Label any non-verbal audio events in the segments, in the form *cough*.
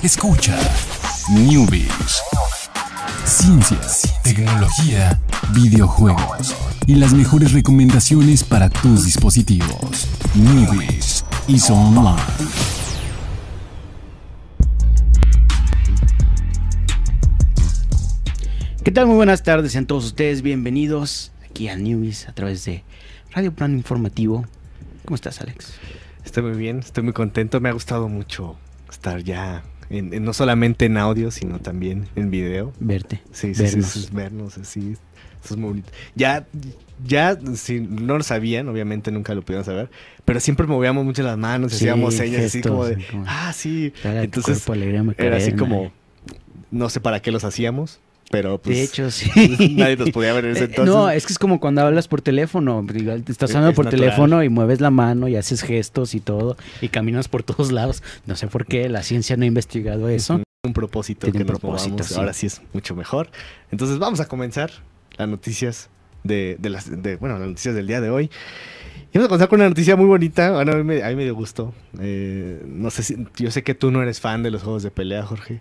Escucha Newbies. Ciencias, tecnología, videojuegos y las mejores recomendaciones para tus dispositivos. Newbies y Online. ¿Qué tal? Muy buenas tardes, sean todos ustedes bienvenidos aquí a Newbies a través de Radio Plan Informativo. ¿Cómo estás, Alex? Estoy muy bien, estoy muy contento. Me ha gustado mucho estar ya, en, en- no solamente en audio, sino también en video. Verte. Sí, sí, vernos. sí, sí, vernos así. Eso es muy bonito. Ya, ya, si no lo sabían, obviamente nunca lo pudieron saber, pero siempre movíamos mucho las manos Sí, hacíamos señas así gestos, como de, como- ah, sí. Entonces, era así como, no sé para qué los hacíamos, pero pues de hecho, sí. *laughs* nadie nos podía ver en ese Eh, entonces. No, es que es como cuando hablas por teléfono. Estás Es- hablando es por natural. teléfono y mueves la mano y haces gestos y todo y caminas por todos lados. No sé por qué la ciencia no ha investigado eso. Un propósito Tiene que un nos propósito, sí. Ahora sí es mucho mejor. Entonces vamos a comenzar las noticias de, de las de, bueno, las noticias del día de hoy. Y vamos a comenzar con una noticia muy bonita. Bueno, a mí me, a mí me dio gusto. Eh, no sé si, yo sé que tú no eres fan de los juegos de pelea, Jorge.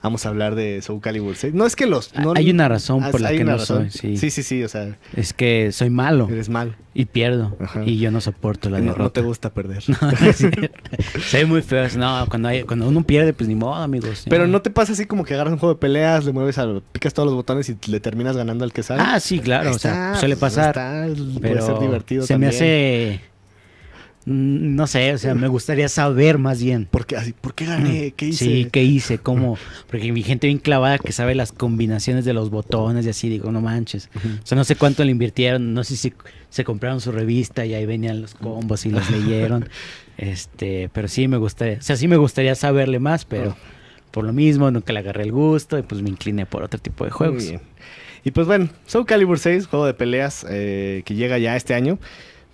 Vamos a hablar de Soul Calibur 6. No es que los. no- Hay una razón por la que no razón. soy. Sí. sí, sí, sí, O sea, Es que soy malo eres mal. y pierdo. Ajá. Y yo no soporto la No, derrota. no te gusta perder. *laughs* Sí. *laughs* Soy muy feo. No, cuando, hay- cuando uno pierde, pues ni modo, amigos. Pero no te pasa así como que agarras un juego de peleas, le mueves a, picas todos los botones y le terminas ganando al que sale. Ah, sí, claro. O sea, suele pues, pasar. ahí está, pero puede ser divertido se también. me hace. Mm, No sé, o sea, me gustaría saber más bien. ¿Por qué, ¿por qué gané? ¿Qué hice? Sí, ¿qué hice? ¿Cómo? Porque mi gente bien clavada que sabe las combinaciones de los botones y así, digo, no manches. O sea, no sé cuánto le invirtieron, no sé si se compraron su revista y ahí venían los combos y los *laughs* leyeron. Este, pero sí me gustaría, o sea, sí me gustaría saberle más, pero por lo mismo nunca le agarré el gusto y pues me incliné por otro tipo de juegos. Muy bien. Y pues bueno, Soul Calibur 6, juego de peleas eh, que llega ya este año.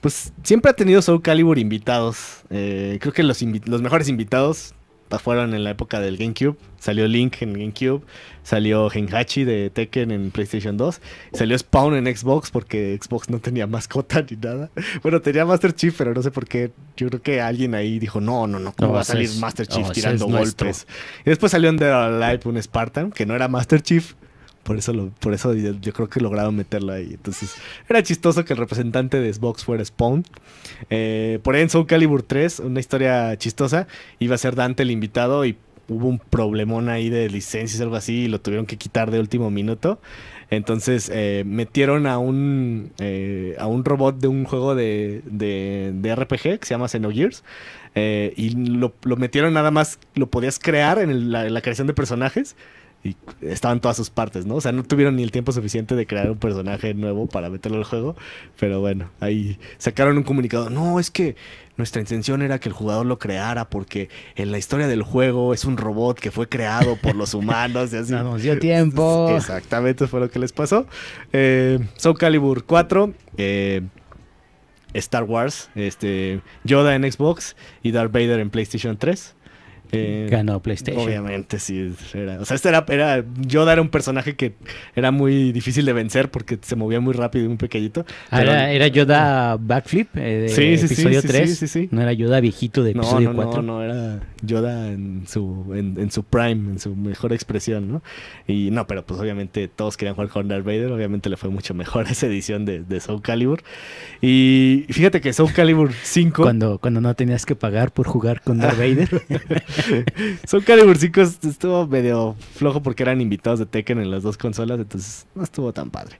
Pues siempre ha tenido Soul Calibur invitados. Eh, creo que los, invi- los mejores invitados fueron en la época del GameCube. Salió Link en GameCube. Salió Genhachi de Tekken en PlayStation 2. Salió Spawn en Xbox porque Xbox no tenía mascota ni nada. *laughs* Bueno, tenía Master Chief, pero no sé por qué. Yo creo que alguien ahí dijo, no, no, no, ¿cómo No, va a salir Master Chief tirando golpes? Y después salió en or Alive un Spartan, que no era Master Chief. Por eso, lo, por eso yo, creo que lograron meterlo ahí. Entonces, era chistoso que el representante de Xbox fuera Spawn. Eh, por ahí en Soul Calibur 3, una historia chistosa, iba a ser Dante el invitado y hubo un problemón ahí de licencias algo así y lo tuvieron que quitar de último minuto. Entonces eh, metieron a un, eh, a un robot de un juego de, de, de RPG que se llama Xenogears. eh, y lo, lo metieron nada más, lo podías crear en la creación de personajes. Y estaban todas sus partes, ¿no? O sea, no tuvieron ni el tiempo suficiente de crear un personaje nuevo para meterlo al juego. Pero bueno, ahí sacaron un comunicado. No, es que nuestra intención era que el jugador lo creara porque en la historia del juego es un robot que fue creado por los humanos y *laughs* así. No nos dio tiempo. Exactamente, fue lo que les pasó. Eh, Soul Calibur 4, eh, Star Wars, este, Yoda en Xbox y Darth Vader en PlayStation 3. Eh, Ganó PlayStation. Obviamente, sí. Era, o sea, este era, era. Yoda era un personaje que era muy difícil de vencer porque se movía muy rápido y muy pequeñito. Ah, era, era Yoda Backflip eh, de Sí, sí, episodio sí, 3. sí, sí, sí. No era Yoda viejito de No, episodio no, 4. no, no, era Yoda en su, en, en su prime, en su mejor expresión, ¿no? Y no, pero pues obviamente todos querían jugar con Darth Vader, obviamente le fue mucho mejor *laughs* esa edición de, de Soul Calibur. Y fíjate que Soul Calibur 5... Cuando, cuando no tenías que pagar por jugar con Darth *laughs* Vader. *laughs* Soul Calibur 5 est- estuvo medio flojo porque eran invitados de Tekken en las dos consolas, entonces no estuvo tan padre.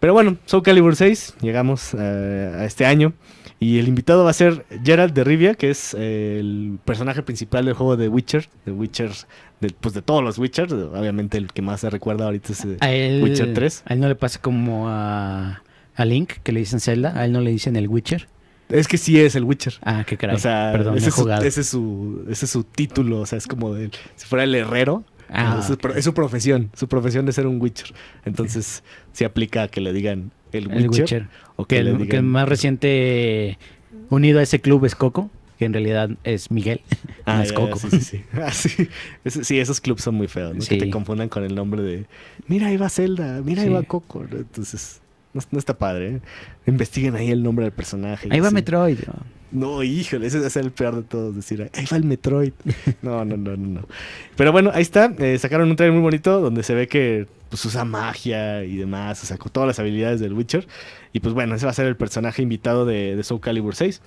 Pero bueno, Soul Calibur 6, llegamos eh, a este año. Y el invitado va a ser Geralt de Rivia, que es eh, el personaje principal del juego de Witcher. De Witcher, de, pues de todos los Witchers. Obviamente el que más se recuerda ahorita es eh, él, Witcher 3. A él no le pasa como a, a Link, que le dicen Zelda. A él no le dicen el Witcher. Es que sí es el Witcher. Ah, qué caray. o sea, Perdón, ese, he es su, ese es su ese es su título. O sea, es como de- si fuera el herrero. Ah, es, su, pro- es su profesión. Su profesión de ser un Witcher. Entonces, se aplica a que le digan el Witcher. el Witcher. O Que el, que el más reciente unido a ese club es Coco, que en realidad es Miguel. *laughs* Ah, no es ya, Coco. Sí, sí, sí. *laughs* Ah, sí. Ese- sí, esos clubs son muy feos, ¿no? Que te confundan con el nombre de. Mira, ahí va Zelda, mira, ahí va Coco. Entonces, no, no está padre. ¿eh? Investiguen ahí el nombre del personaje. Ahí va así. Metroid. ¿no? No, híjole, ese es el peor de todos, decir, ahí va el Metroid. *laughs* No, no, no, no, no. Pero bueno, ahí está, eh, sacaron un trailer muy bonito donde se ve que pues usa magia y demás, o sea, con todas las habilidades del Witcher. Y pues bueno, ese va a ser el personaje invitado de, de Soul Calibur 6.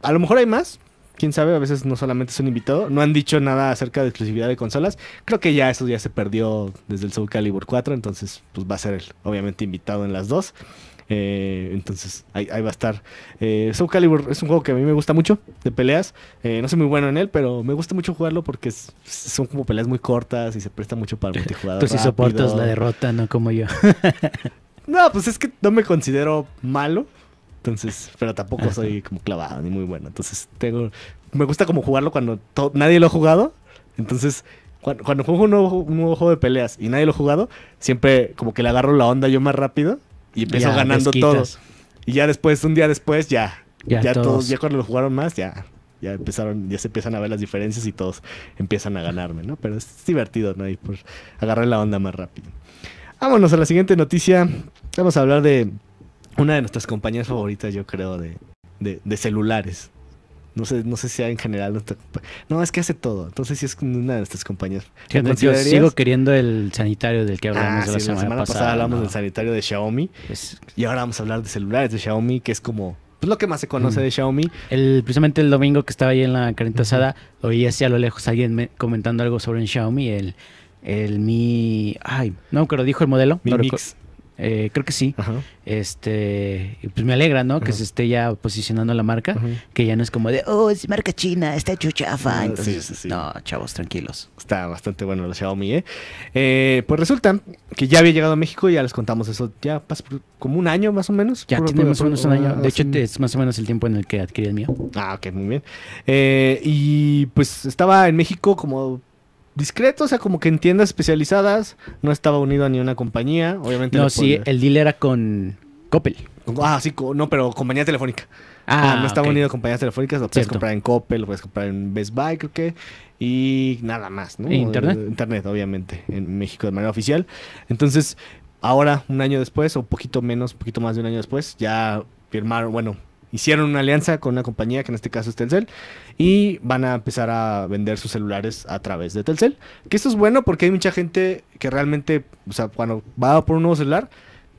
A lo mejor hay más, quién sabe, a veces no solamente es un invitado. No han dicho nada acerca de exclusividad de consolas. Creo que ya eso ya se perdió desde el Soul Calibur 4, entonces pues va a ser el, obviamente invitado en las dos. Eh, entonces ahí, ahí va a estar. Eh, Soul Calibur es un juego que a mí me gusta mucho de peleas. Eh, no soy muy bueno en él, pero me gusta mucho jugarlo porque es- son como peleas muy cortas y se presta mucho para el multijugador. Tú sí soportas la derrota, no como yo. *laughs* No, pues es que no me considero malo. Entonces, pero tampoco soy como clavado ni muy bueno. Entonces, tengo. Me gusta como jugarlo cuando to- nadie lo ha jugado. Entonces, cuando, cuando juego un nuevo, un nuevo juego de peleas y nadie lo ha jugado, siempre como que le agarro la onda yo más rápido y empiezo Ya, ganando todo. Y ya después, un día después, ya. Ya Ya, todos. todos, ya cuando lo jugaron más, ya. Ya empezaron, ya se empiezan a ver las diferencias y todos empiezan a ganarme, ¿no? Pero es divertido, ¿no? Y por agarrar la onda más rápido. Vámonos a la siguiente noticia. Vamos a hablar de una de nuestras compañías favoritas, yo creo, de, de, de celulares. No sé, no sé si en general nuestra No, es que hace todo. Entonces sí es una de nuestras compañías. ¿Lo Fíjate, yo sigo queriendo el sanitario del que hablamos Ah, de la sí, semana, pasada. hablamos ¿no? del sanitario de Xiaomi. Es- Y ahora vamos a hablar de celulares de Xiaomi, que es como pues, lo que más se conoce Mm. de Xiaomi. el, precisamente el domingo que estaba ahí en la carnita asada, oí así a lo lejos alguien me- comentando algo sobre un Xiaomi, el, el Mi... Ay, no, pero dijo el modelo. Mi no Mix. Eh, creo que sí. Ajá. Este, pues me alegra, ¿no? Que se esté ya posicionando la marca, que ya no es como de, oh, es marca china, está hecho chafa. Ah, Entonces, sí, sí, sí. no, chavos, tranquilos. Está bastante bueno el Xiaomi, ¿eh? Eh, Pues resulta que ya había llegado a México, ya les contamos eso, ya pasa como un año más o menos. Ya tiene más o menos un año. De hecho, es más o menos el tiempo en el que adquirí el mío. Ah, ok, muy bien. Eh, y pues estaba en México como discreto, o sea, como que en tiendas especializadas, no estaba unido a ni una compañía, obviamente. No, sí, el deal era con Coppel. Ah, sí, no, pero compañía telefónica. Ah, no estaba unido a compañías telefónicas, lo puedes Cierto. comprar en Coppel, lo puedes comprar en Best Buy, creo que, y nada más, ¿no? ¿E internet? Eh, Internet, obviamente, en México de manera oficial. Entonces, ahora, un año después, o poquito menos, poquito más de un año después, ya firmaron, bueno, hicieron una alianza con una compañía que en este caso es Telcel y van a empezar a vender sus celulares a través de Telcel. Que esto es bueno porque hay mucha gente que realmente, o sea, cuando va por un nuevo celular,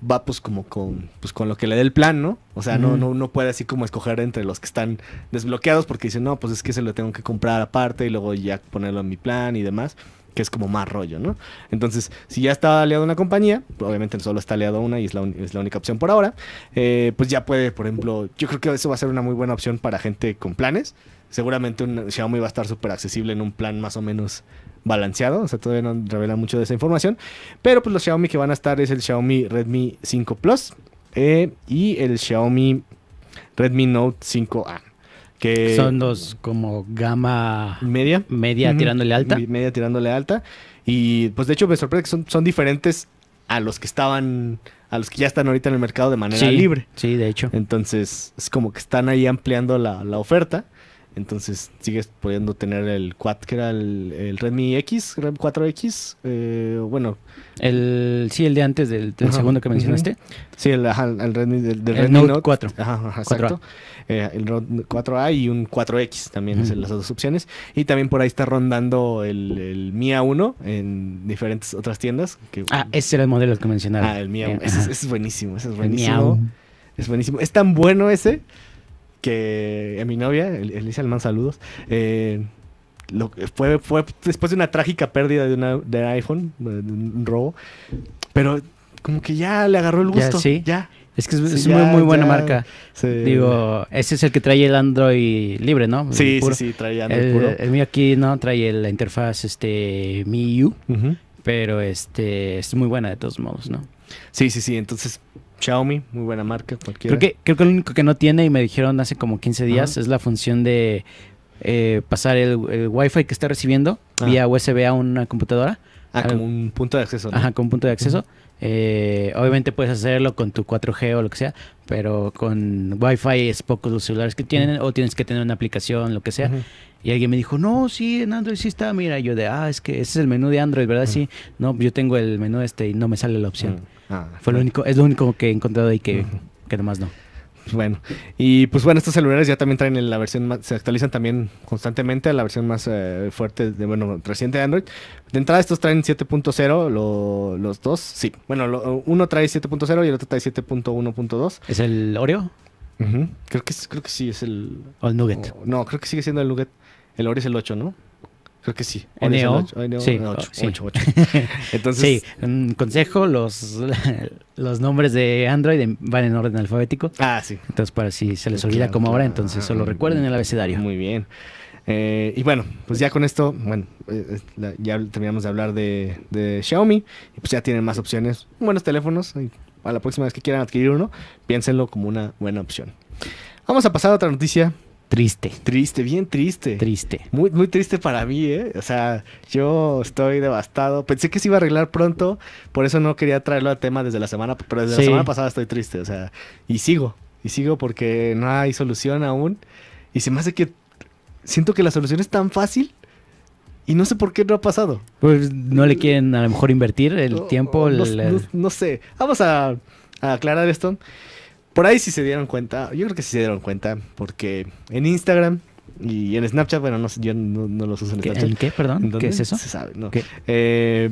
va pues como con, pues con lo que le dé el plan, ¿no? O sea, no, no, no puede así como escoger entre los que están desbloqueados porque dicen, no, pues es que se lo tengo que comprar aparte y luego ya ponerlo en mi plan y demás, que es como más rollo, ¿no? Entonces, si ya está aliado a una compañía, obviamente solo está aliado a una y es la, única opción por ahora, eh, pues ya puede, por ejemplo, yo creo que eso va a ser una muy buena opción para gente con planes. Seguramente un Xiaomi va a estar súper accesible en un plan más o menos balanceado, o sea, todavía no revela mucho de esa información, pero pues los Xiaomi que van a estar es el Xiaomi Redmi 5 Plus eh, y el Xiaomi Redmi Note 5A, que Son dos como gama media, media tirándole alta. Me- Media tirándole alta. Y pues de hecho me sorprende que son, son diferentes a los que estaban, a los que ya están ahorita en el mercado de manera Sí, libre. Sí, de hecho. Entonces es como que están ahí ampliando la, la oferta. Entonces sigues pudiendo tener el 4, que era el, el Redmi X, Redmi 4X. eh, bueno, El, sí, el de antes del, del Ajá, segundo que mencionaste. sí, el, ajá, el Redmi del, del El Redmi Note Note 4. Ajá, ajá, 4A. exacto. Eh, el Note 4A y un 4X también es Ujú. las dos opciones. Y también por ahí está rondando el, el Mi A1 en diferentes otras tiendas. Que, Ah, ese era el modelo que mencionaron. Ah, el Mi A1. Eh, Ese, es buenísimo, ese es buenísimo. Es buenísimo. Es tan bueno ese que a mi novia, El- Elisa Alman, saludos. eh, lo, fue, fue después de una trágica pérdida de, una, de iPhone, de un robo. Pero como que ya le agarró el Ya, gusto. sí. Ya. Es que es, Sí, es ya, muy, muy buena ya. marca. Digo, ese es el que trae el Android libre, ¿no? Sí, sí, sí, traía Android El, puro. el mío aquí no trae la interfaz este MIUI, Ujú. pero este es muy buena de todos modos, ¿no? Sí, sí, sí. Entonces, Xiaomi, muy buena marca, cualquiera. Creo que, creo que lo único que no tiene, y me dijeron hace como 15 días, Ajá. es la función de eh, pasar el, el Wi-Fi que está recibiendo Ah. vía USB a una computadora, Ah, como un punto de acceso. ¿no? ajá, con punto de acceso. Eh, obviamente puedes hacerlo con tu 4G o lo que sea, pero con Wi-Fi es pocos los celulares que tienen, o tienes que tener una aplicación, lo que sea. Y alguien me dijo, no, sí, en Android sí está. Mira, yo de, ah, es que ese es el menú de Android, ¿verdad? Sí. No, yo tengo el menú este y no me sale la opción. Mm. Ah, Fue lo único, es lo único que he encontrado ahí que, que nomás no. Bueno, y pues bueno, estos celulares ya también traen la versión más, se actualizan también constantemente a la versión más eh, fuerte de, bueno, reciente de Android. De entrada estos traen 7.0, lo- los dos, sí. Bueno, lo- uno trae 7.0 y el otro trae 7.1.2. ¿Es el Oreo. Creo que creo que sí es el o el Nugget? o- no, creo que sigue siendo el Nugget. El Oreo es el 8, ¿no? Creo que sí. NO. 8, NO, Sí, no, 8, sí. 8, 8. *laughs* Entonces, Sí, un consejo, los, *laughs* los nombres de Android van en orden alfabético. ah, sí. Entonces, para si se les olvida Claro, como ahora, entonces solo recuerden el abecedario. Muy bien. Eh, y bueno, pues ya con esto, bueno, eh, eh, la- ya terminamos de hablar de, de Xiaomi. Y pues ya tienen más opciones, buenos teléfonos. y a la próxima vez que quieran adquirir uno, piénsenlo como una buena opción. Vamos a pasar a otra noticia. Triste, Triste, bien triste. triste. Muy, muy triste para mí, ¿eh? O sea, yo estoy devastado. Pensé que se iba a arreglar pronto, por eso no quería traerlo a tema desde la semana, pero desde Sí. la semana pasada estoy triste, o sea, y sigo, y sigo porque no hay solución aún. Y se me hace que siento que la solución es tan fácil y no sé por qué no ha pasado. Pues no le quieren a lo mejor invertir el tiempo. No, el- no- no sé. Vamos a, a aclarar esto. Por ahí sí se dieron cuenta. Yo creo que sí se dieron cuenta. Porque en Instagram y en Snapchat, bueno, no sé, yo no, no los uso en ¿Qué- Snapchat. ¿En qué, perdón? ¿Qué es eso? Se sabe, no. Eh,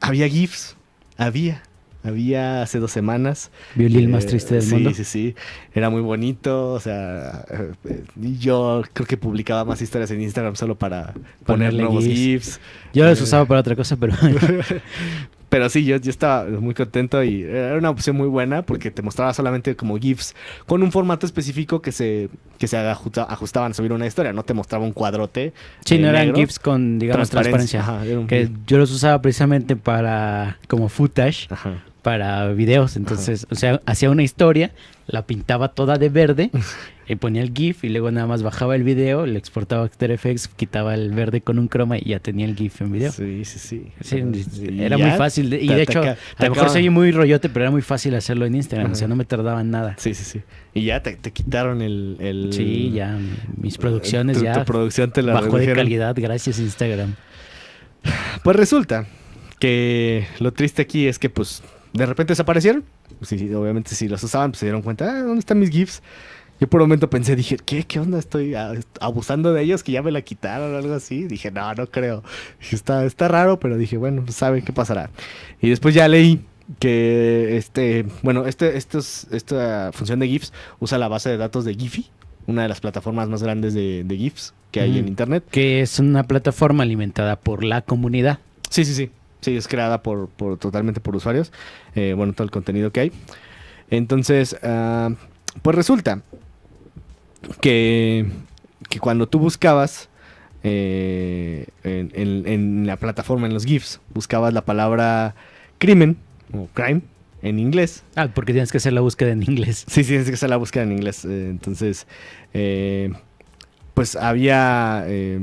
había GIFs. Había. Había hace dos semanas. Violín más Eh, triste del sí, mundo. Sí, sí, Era muy bonito. O sea, eh, eh, yo creo que publicaba más historias en Instagram solo para poner Ponerle nuevos GIFs. GIFs. Yo los Eh, usaba para otra cosa, pero *laughs* *laughs* Pero sí, yo, yo estaba muy contento y era una opción muy buena porque te mostraba solamente como GIFs con un formato específico que se, que se ajusta- ajustaban a subir una historia. No te mostraba un cuadrote. sí, eh, no eran negro. GIFs con, digamos, transparencia. Ajá, era un Que yo los usaba precisamente para, como footage, Ajá. para videos. Entonces, o sea, hacía una historia, la pintaba toda de verde, *laughs* y ponía el GIF y luego nada más bajaba el video, le exportaba a After Effects, quitaba el verde con un croma y ya tenía el GIF en video. Sí, sí, sí. Era muy fácil. de- y de hecho, a lo mejor oye muy rollote, pero era muy fácil hacerlo en Instagram. O sea, no me tardaba nada. Sí, sí, sí. Y ya te, te quitaron el, el- Sí, ya mis producciones tu, ya tu producción te la bajó de redujeron. calidad gracias a Instagram. Pues resulta que lo triste aquí es que pues de repente desaparecieron. Sí, sí, obviamente si los usaban pues se dieron cuenta, ah, ¿dónde están mis GIFs? Yo por un momento pensé, dije, ¿qué? ¿Qué onda? ¿Estoy abusando de ellos? ¿Que ya me la quitaron o algo así? Dije, no, no creo. Dije, está, está raro, pero dije, bueno, pues sabe qué pasará. Y después ya leí que este, bueno, este, estos, esta función de GIFs usa la base de datos de Giphy, una de las plataformas más grandes de, de GIFs que hay Mm. en internet. Que es una plataforma alimentada por la comunidad. Sí, sí, sí. Sí, es creada por, por totalmente por usuarios. Eh, bueno, todo el contenido que hay. Entonces, ah, pues resulta que, que cuando tú buscabas eh, en, en- en la plataforma, en los GIFs, buscabas la palabra crimen o crime en inglés. Ah, porque tienes que hacer la búsqueda en inglés. Sí, sí, tienes que hacer la búsqueda en inglés. eh, entonces, eh, pues había eh,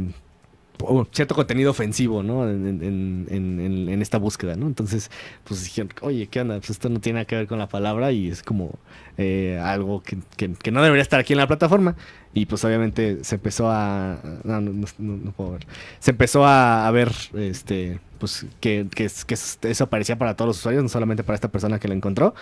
cierto contenido ofensivo, ¿no? En, esta búsqueda, ¿no? Entonces, pues dijeron, oye, ¿qué onda? Pues esto no tiene nada que ver con la palabra y es como eh, algo que, que- no debería estar aquí en la plataforma. Y pues obviamente se empezó a... No, no, puedo ver. Se empezó a, ver, este, pues que, que que es- eso aparecía para todos los usuarios, no solamente para esta persona que lo encontró.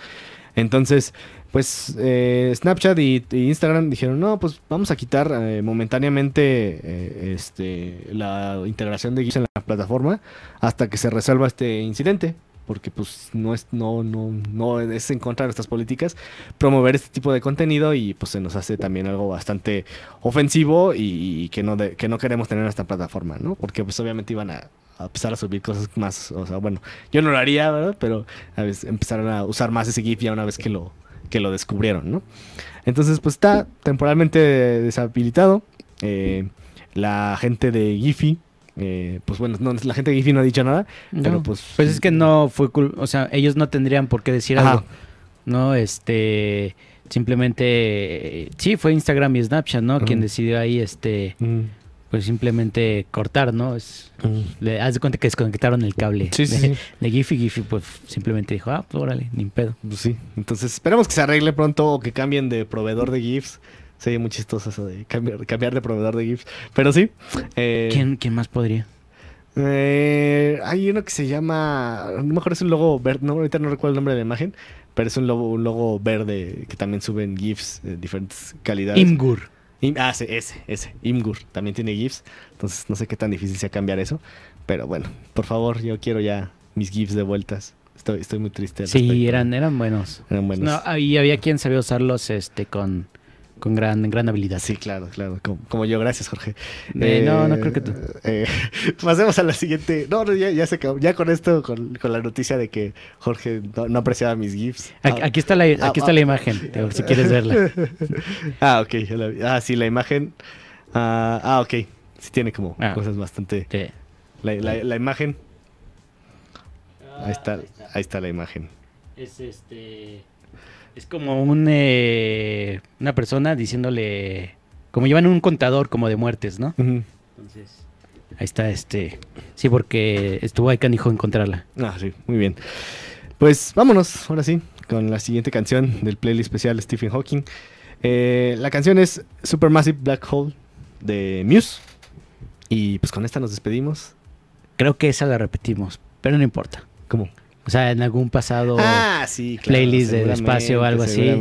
Entonces, pues eh, Snapchat y, Instagram dijeron, no, pues vamos a quitar eh, momentáneamente eh, este, la integración de GIFs en la plataforma hasta que se resuelva este incidente. Porque pues no es, no, no, no es en contra de nuestras políticas promover este tipo de contenido y pues se nos hace también algo bastante ofensivo y, y que no de- que no queremos tener en esta plataforma, ¿no? Porque pues obviamente iban a, a empezar a subir cosas más, o sea, bueno, yo no lo haría, ¿verdad? Pero a veces empezaron a usar más ese GIF ya una vez que lo, que lo descubrieron, ¿no? Entonces, pues está temporalmente deshabilitado. Eh, la gente de Giphy, eh, pues bueno, no, la gente de Giphy no ha dicho nada, pero pues... Pues es que no fue o sea, ellos no tendrían por qué decir Ajá. algo. No, este simplemente eh, sí fue Instagram y Snapchat, ¿no? Quien decidió ahí este pues simplemente cortar, ¿no? Es mm. le haz de cuenta que desconectaron el cable Sí, de, sí. *laughs* de Giphy, Giphy pues simplemente dijo, "Ah, pues órale, ni pedo." Pues sí, entonces esperemos que se arregle pronto o que cambien de proveedor de GIFs. Sería muy chistoso eso de cambiar, cambiar de proveedor de GIFs. Pero sí. eh, ¿Quién quién más podría? Eh, hay uno que se llama. No me acuerdo, es un logo verde. No, ahorita no recuerdo el nombre de la imagen. Pero es un logo, un logo verde que también suben GIFs de diferentes calidades. Imgur. Ah, sí, ese, ese. Imgur también tiene GIFs. Entonces no sé qué tan difícil sea cambiar eso. Pero bueno, por favor, yo quiero ya mis GIFs de vueltas. Estoy, estoy muy triste. Sí, respecto. eran, eran buenos. Eran buenos. No, y había quien sabía usarlos este, con, con gran, gran habilidad. Sí, claro, claro. Como, como yo, gracias, Jorge. Eh, no, no creo que tú. eh, *laughs* pasemos a la siguiente. No, no, ya, ya se acabó. Ya con esto, con, con la noticia de que Jorge no, no apreciaba mis GIFs. Aquí, aquí está la, aquí está la imagen, *laughs* digo, si quieres verla. *laughs* Ah, ok. Ah, sí, la imagen. Ah, ah, ok. Sí tiene como Ah. cosas bastante... Sí. La, la- la imagen. Ahí está, ahí está la imagen. Es este. Es como un eh, una persona diciéndole. Como llevan un contador como de muertes, ¿no? Entonces. Ahí está este. Sí, porque estuvo ahí canijo encontrarla. Ah, sí, muy bien. Pues vámonos, ahora sí, con la siguiente canción del playlist especial Stephen Hawking. Eh, la canción es Supermassive Black Hole de Muse. Y pues con esta nos despedimos. Creo que esa la repetimos, pero no importa. ¿Cómo? O sea, en algún pasado. Ah, sí, claro. playlist de seguramente, espacio o algo así.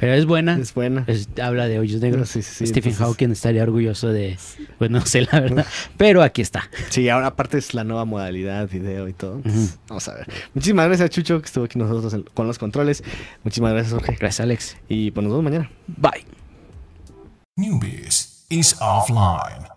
Pero es buena. Es buena. Es- habla de hoyos negros. Sí, sí, sí, Stephen entonces- Hawking estaría orgulloso de. Pues no sé, la *laughs* verdad. Pero aquí está. Sí, ahora aparte es la nueva modalidad, video y todo. Vamos a ver. Muchísimas gracias, Chucho, que estuvo aquí nosotros en- con los controles. Muchísimas gracias, Jorge. Gracias, Alex. Y pues nos vemos mañana. Bye. Newbies is offline.